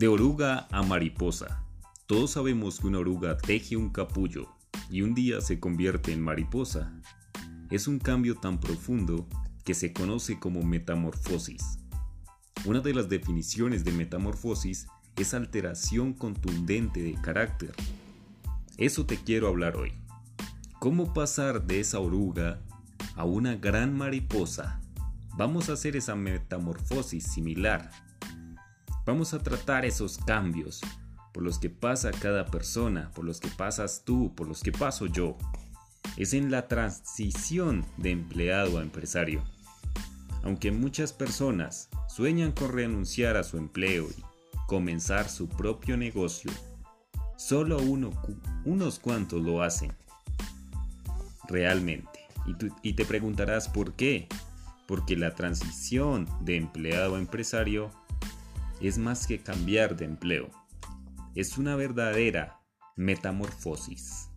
De oruga a mariposa. Todos sabemos que una oruga teje un capullo y un día se convierte en mariposa. Es un cambio tan profundo que se conoce como metamorfosis. Una de las definiciones de metamorfosis es alteración contundente de carácter. Eso te quiero hablar hoy. ¿Cómo pasar de esa oruga a una gran mariposa? Vamos a hacer esa metamorfosis similar. Vamos a tratar esos cambios por los que pasa cada persona, por los que pasas tú, por los que paso yo. Es en la transición de empleado a empresario. Aunque muchas personas sueñan con renunciar a su empleo y comenzar su propio negocio, solo uno, unos cuantos lo hacen. Realmente. Y, y te preguntarás por qué. Porque la transición de empleado a empresario es más que cambiar de empleo. Es una verdadera metamorfosis.